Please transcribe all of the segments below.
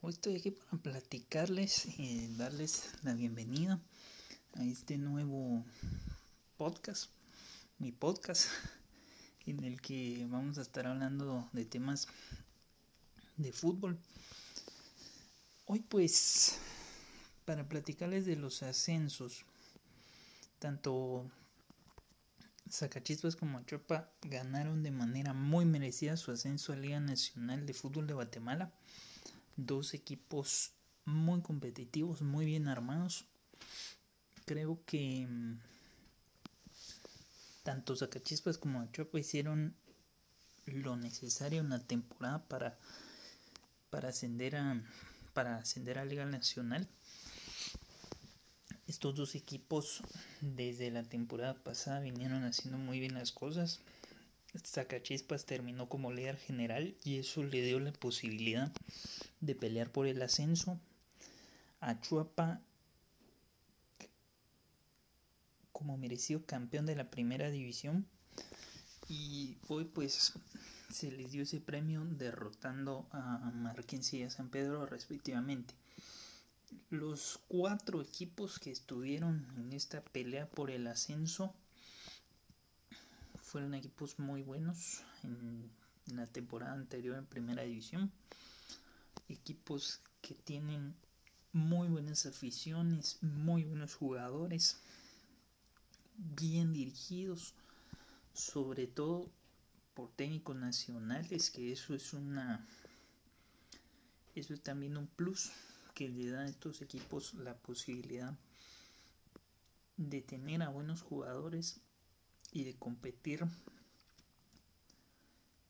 Hoy estoy aquí para platicarles y darles la bienvenida a este nuevo podcast, mi podcast, en el que vamos a estar hablando de temas de fútbol. Hoy pues, para platicarles de los ascensos, tanto Zacachispas como Chopa ganaron de manera muy merecida su ascenso a Liga Nacional de Fútbol de Guatemala. Dos equipos muy competitivos, muy bien armados. Creo que mm, tanto Zacachispas como Chopa hicieron lo necesario en la temporada para, para ascender a para ascender a Liga Nacional. Estos dos equipos desde la temporada pasada vinieron haciendo muy bien las cosas. Zacachispas terminó como líder general y eso le dio la posibilidad de pelear por el ascenso. A Chuapa como merecido campeón de la primera división y hoy pues se les dio ese premio derrotando a Marquense y a San Pedro respectivamente. Los cuatro equipos que estuvieron en esta pelea por el ascenso fueron equipos muy buenos en la temporada anterior en primera división. Equipos que tienen muy buenas aficiones, muy buenos jugadores, bien dirigidos, sobre todo por técnicos nacionales, que eso es una eso es también un plus que le da a estos equipos la posibilidad de tener a buenos jugadores y de competir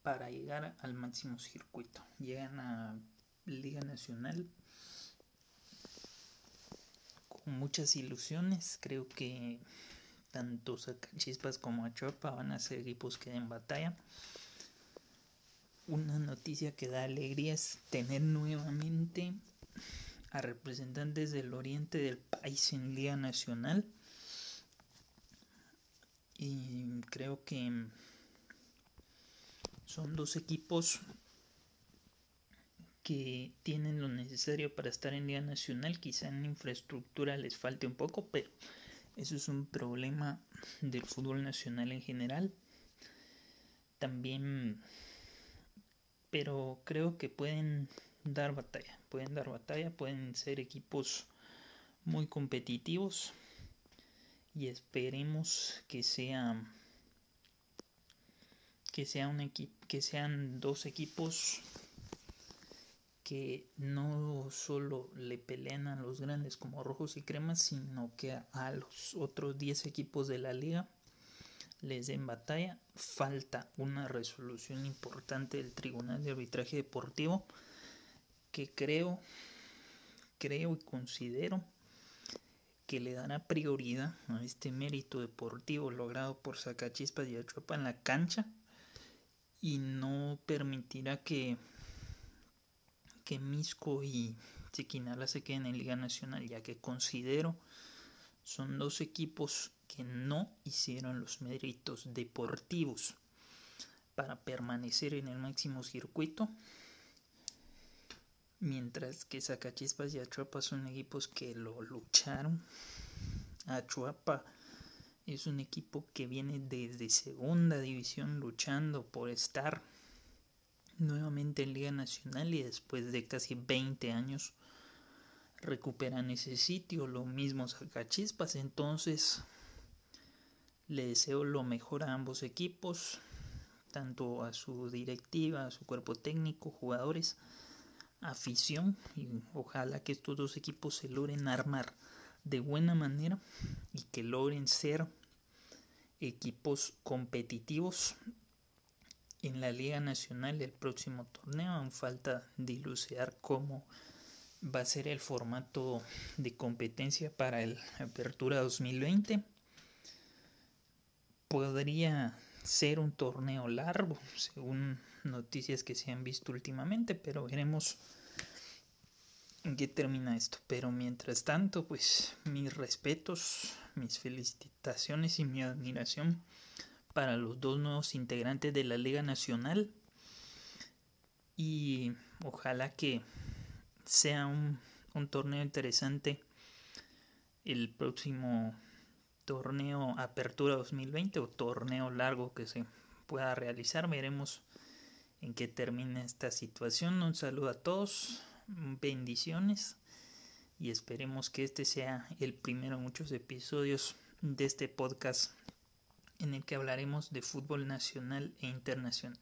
para llegar al máximo circuito. Llegan a Liga Nacional con muchas ilusiones. Creo que tanto Chispas como Achopa van a ser equipos que den batalla. Una noticia que da alegría es tener nuevamente a representantes del oriente del país en Liga Nacional. Y creo que son dos equipos que tienen lo necesario para estar en Liga Nacional. Quizá en infraestructura les falte un poco, pero eso es un problema del fútbol nacional en general. También, pero creo que pueden dar batalla, pueden dar batalla, pueden ser equipos muy competitivos y esperemos que sea que sea un que sean dos equipos que no solo le pelean a los grandes como rojos y cremas sino que a, los otros 10 equipos de la liga les den batalla. Falta una resolución importante del tribunal de arbitraje deportivo que creo, creo y considero que le dará prioridad a este mérito deportivo logrado por Sacachispas y Achuapa en la cancha y no permitirá que, que Misco y Chiquinala se queden en Liga Nacional, ya que considero son dos equipos que no hicieron los méritos deportivos para permanecer en el máximo circuito Mientras que Zacachispas y Achuapa son equipos que lo lucharon. Achuapa es un equipo que viene desde segunda división luchando por estar nuevamente en Liga Nacional y después de casi 20 años recuperan ese sitio. Lo mismo Zacachispas. Entonces le deseo lo mejor a ambos equipos, tanto a su directiva, a su cuerpo técnico, jugadores afición y ojalá que estos dos equipos se logren armar de buena manera y que logren ser equipos competitivos en la Liga Nacional del próximo torneo. Aún falta dilucidar cómo va a ser el formato de competencia para el Apertura 2020. Podría ser un torneo largo, según noticias que se han visto últimamente, pero veremos en qué termina esto. Pero mientras tanto, pues mis respetos, mis felicitaciones y mi admiración para los dos nuevos integrantes de la Liga Nacional. y ojalá que sea un, un torneo interesante el próximo torneo Apertura 2020 o torneo largo que se pueda realizar. Veremos en qué termina esta situación. Un saludo a todos, bendiciones y esperemos que este sea el primero de muchos episodios de este podcast en el que hablaremos de fútbol nacional e internacional.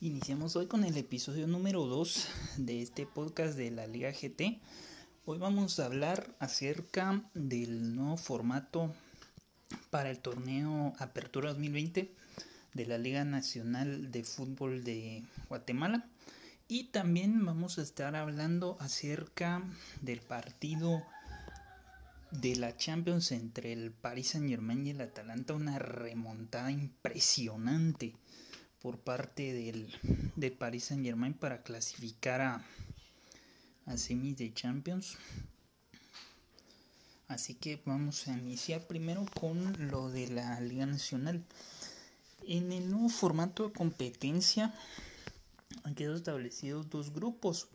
Iniciamos hoy con el episodio número 2 de este podcast de la Liga GT. Hoy vamos a hablar acerca del nuevo formato para el torneo Apertura 2020 de la Liga Nacional de Fútbol de Guatemala. Y también vamos a estar hablando acerca del partido de la Champions entre el Paris Saint Germain y el Atalanta. Una remontada impresionante por parte del, del Paris Saint Germain para clasificar a, a semis de Champions. Así que vamos a iniciar primero con lo de la Liga Nacional. En el nuevo formato de competencia han quedado establecidos dos grupos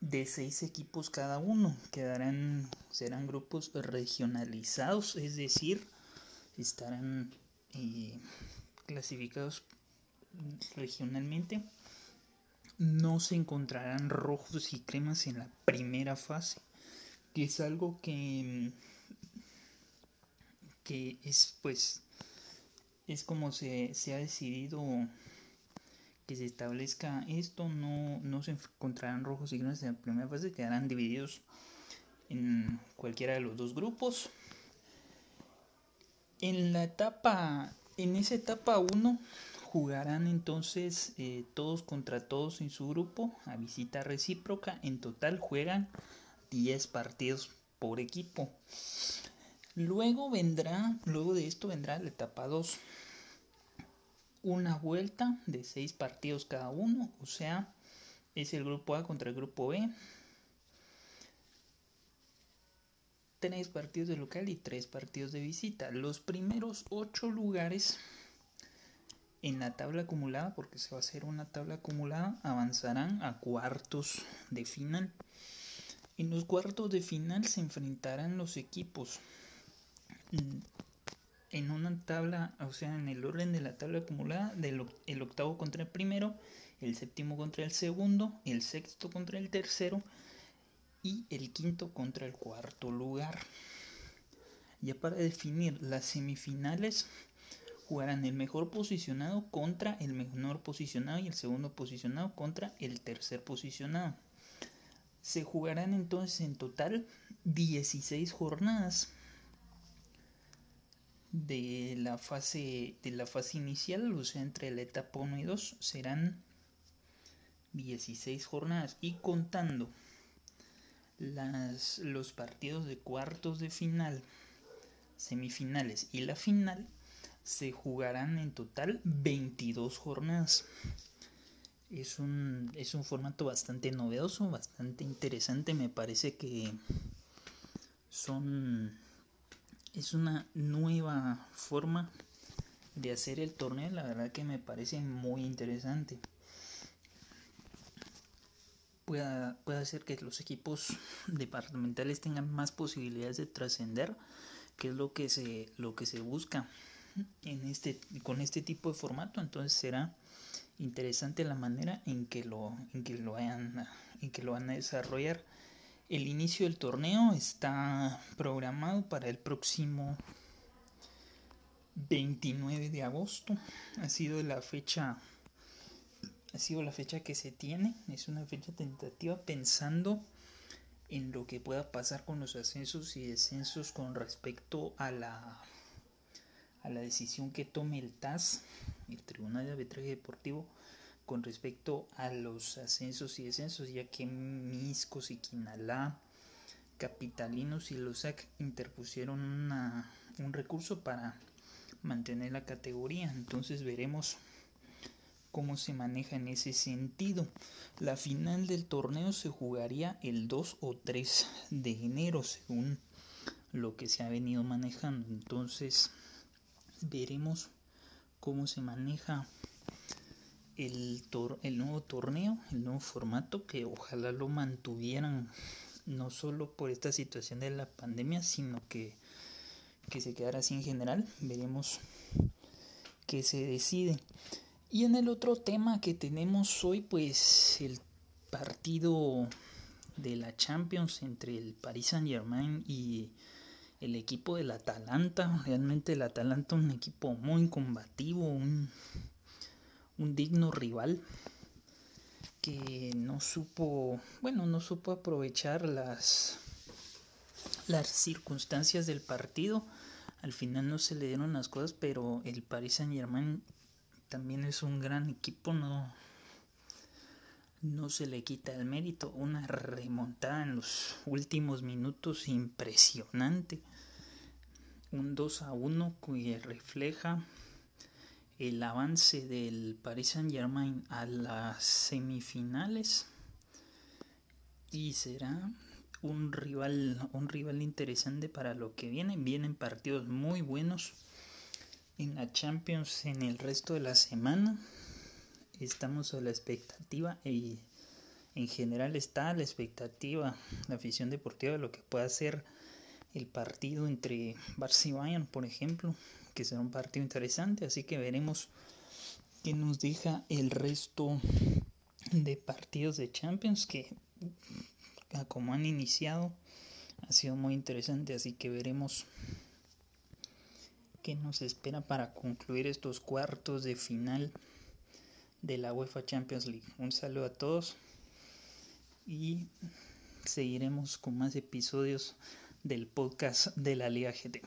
de seis equipos cada uno. Quedarán, serán grupos regionalizados, es decir, estarán eh, clasificados regionalmente. No se encontrarán rojos y cremas en la primera fase que es algo que, que es pues es como se, se ha decidido que se establezca esto, no, no se encontrarán rojos y grises en la primera fase, quedarán divididos en cualquiera de los dos grupos. En la etapa, en esa etapa 1 jugarán entonces eh, todos contra todos en su grupo a visita recíproca. En total juegan 10 partidos por equipo. Luego vendrá, luego de esto vendrá la etapa 2. Una vuelta de 6 partidos cada uno, o sea, es el grupo A contra el grupo B. Tres partidos de local y tres partidos de visita. Los primeros ocho lugares en la tabla acumulada, porque se va a hacer una tabla acumulada, avanzarán a cuartos de final. En los cuartos de final se enfrentarán los equipos mm, en una tabla, o sea, en el orden de la tabla acumulada, del el octavo contra el primero, el séptimo contra el segundo, el sexto contra el tercero y el quinto contra el cuarto lugar. Ya para definir las semifinales, jugarán el mejor posicionado contra el menor posicionado y el segundo posicionado contra el tercer posicionado. Se jugarán entonces en total 16 jornadas de la fase de la fase inicial, o sea, entre la etapa 1 y 2 serán 16 jornadas y contando las, los partidos de cuartos de final, semifinales y la final se jugarán en total 22 jornadas. Es un, es un formato bastante novedoso, bastante interesante. Me parece que son es una nueva forma de hacer el torneo. La verdad que me parece muy interesante. Puede, puede hacer que los equipos departamentales tengan más posibilidades de trascender, que es lo que se, lo que se busca en este, con este tipo de formato. Entonces será interesante la manera en que lo, en que lo, vayan, en que lo van a desarrollar. El inicio del torneo está programado para el próximo 29 de agosto. Ha sido la fecha ha sido la fecha que se tiene, es una fecha tentativa pensando en lo que pueda pasar con los ascensos y descensos con respecto a la a la decisión que tome el TAS el Tribunal de Arbitraje Deportivo con respecto a los ascensos y descensos, ya que Miscos y Quinalá, Capitalinos y Losac interpusieron un recurso para mantener la categoría. Entonces veremos cómo se maneja en ese sentido. La final del torneo se jugaría el 2 o 3 de enero, según lo que se ha venido manejando. Entonces veremos cómo se maneja el, el nuevo torneo, el nuevo formato, que ojalá lo mantuvieran no solo por esta situación de la pandemia, sino que, que se quedara así en general. Veremos qué se decide. Y en el otro tema que tenemos hoy, pues el partido de la Champions entre el Paris Saint Germain y el equipo del Atalanta. Realmente el Atalanta un equipo muy combativo, un, un digno rival que no supo, bueno, no supo aprovechar las las circunstancias del partido. Al final no se le dieron las cosas, pero el Paris Saint Germain también es un gran equipo, no, no se le quita el mérito. Una remontada en los últimos minutos impresionante. Un 2 a 1 que refleja el avance del Paris Saint Germain a las semifinales y será un rival un rival interesante para lo que viene vienen partidos muy buenos en la Champions en el resto de la semana estamos a la expectativa y en general está la expectativa la afición deportiva de lo que pueda ser el partido entre Barça y Bayern por ejemplo que será un partido interesante, así que veremos qué nos deja el resto de partidos de Champions que como han iniciado ha sido muy interesante, así que veremos qué nos espera para concluir estos cuartos de final de la UEFA Champions League. Un saludo a todos y seguiremos con más episodios del podcast de la Liga GT.